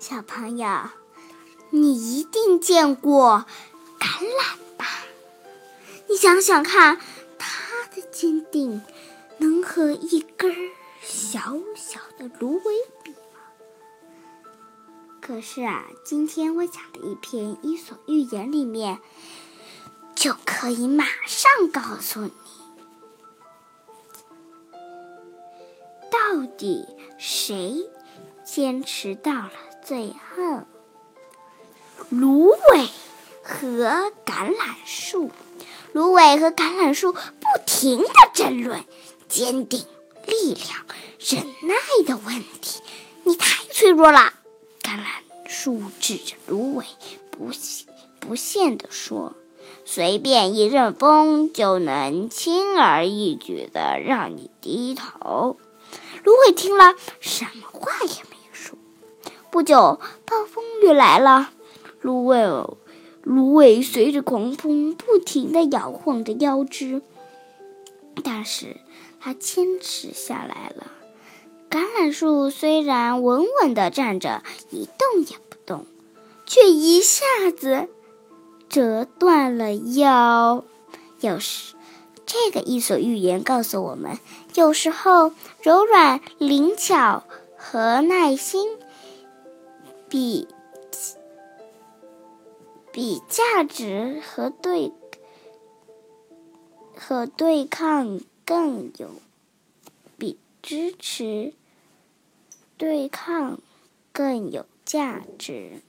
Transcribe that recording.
小朋友，你一定见过橄榄吧？你想想看，它的坚定能和一根小小的芦苇比吗？可是啊，今天我讲的一篇《伊索寓言》里面，就可以马上告诉你，到底谁坚持到了最后。芦苇和橄榄树。芦苇和橄榄树不停的争论坚定、力量、忍耐的问题。你太脆弱了，橄榄树指着芦苇，不不屑的说：“随便一阵风就能轻而易举的让你低头。”芦苇听了，什么话也。不久，暴风雨来了，芦苇。芦苇随着狂风不停地摇晃着腰肢，但是它坚持下来了。橄榄树虽然稳稳地站着，一动也不动，却一下子折断了腰。有时，这个伊索寓言告诉我们，有时候柔软、灵巧和耐心比。比价值和对和对抗更有，比支持对抗更有价值。